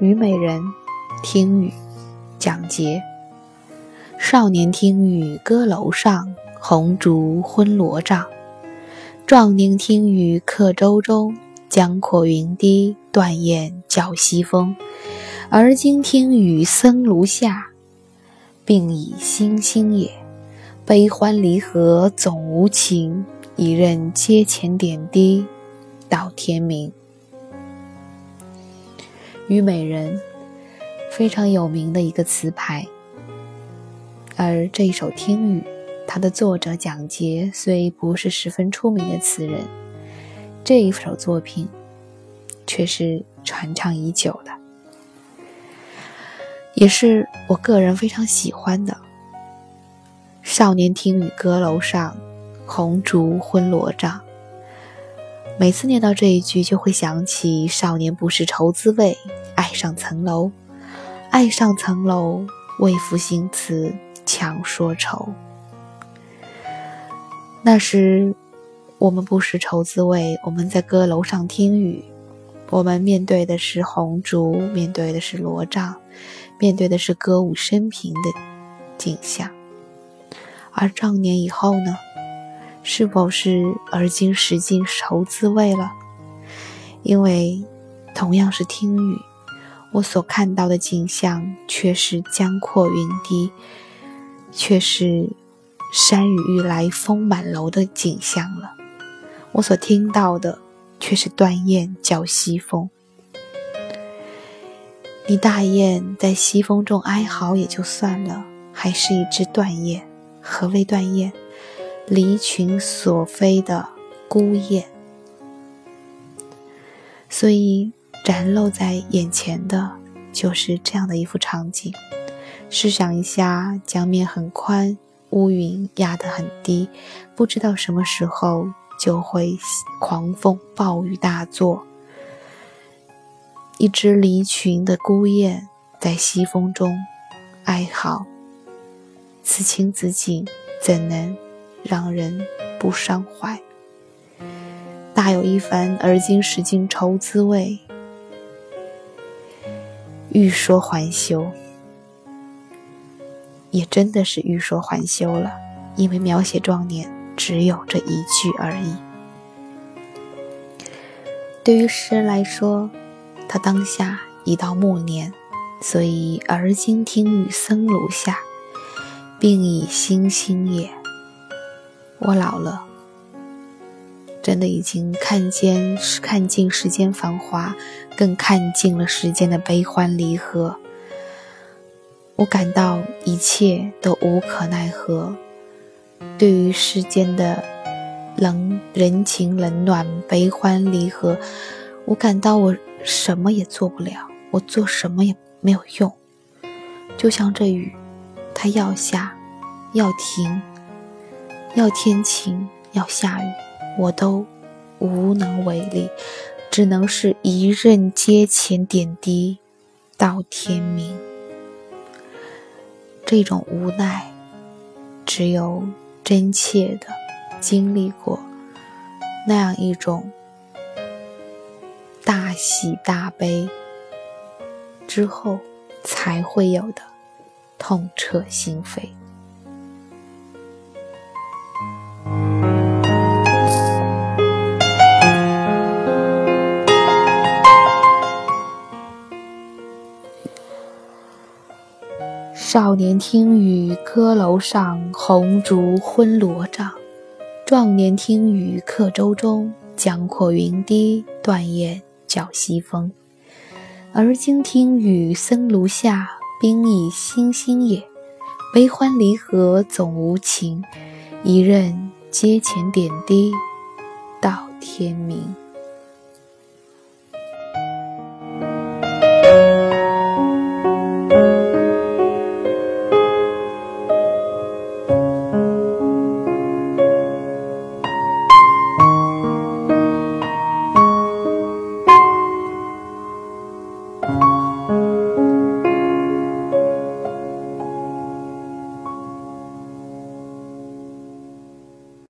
虞美人，听雨，蒋捷。少年听雨歌楼上，红烛昏罗帐。壮年听雨客舟中，江阔云低，断雁叫西风。而今听雨僧庐下，鬓已星星也。悲欢离合总无情，一任阶前点滴，到天明。虞美人，非常有名的一个词牌。而这一首《听雨》，它的作者蒋捷虽不是十分出名的词人，这一首作品却是传唱已久的，也是我个人非常喜欢的。少年听雨歌楼上，红烛昏罗帐。每次念到这一句，就会想起“少年不识愁滋味，爱上层楼，爱上层楼，为赋新词强说愁。”那时我们不识愁滋味，我们在歌楼上听雨，我们面对的是红烛，面对的是罗帐，面对的是歌舞升平的景象。而壮年以后呢？是否是而今识尽愁滋味了？因为同样是听雨，我所看到的景象却是江阔云低，却是山雨欲来风满楼的景象了。我所听到的却是断雁叫西风。你大雁在西风中哀嚎也就算了，还是一只断雁。何谓断雁？离群所飞的孤雁，所以展露在眼前的就是这样的一幅场景。试想一下，江面很宽，乌云压得很低，不知道什么时候就会狂风暴雨大作。一只离群的孤雁在西风中哀嚎，此情此景，怎能？让人不伤怀，大有一番而今识尽愁滋味，欲说还休，也真的是欲说还休了，因为描写壮年只有这一句而已。对于诗人来说，他当下已到暮年，所以而今听雨僧庐下，鬓已星星也。我老了，真的已经看见看尽世间繁华，更看尽了世间的悲欢离合。我感到一切都无可奈何。对于世间的冷人情冷暖、悲欢离合，我感到我什么也做不了，我做什么也没有用。就像这雨，它要下，要停。要天晴，要下雨，我都无能为力，只能是一任阶前点滴到天明。这种无奈，只有真切的经历过那样一种大喜大悲之后，才会有的痛彻心扉。少年听雨歌楼上，红烛昏罗帐。壮年听雨客舟中，江阔云低，断雁叫西风。而今听雨僧庐下，鬓已星星也。悲欢离合总无情，一任阶前点滴到天明。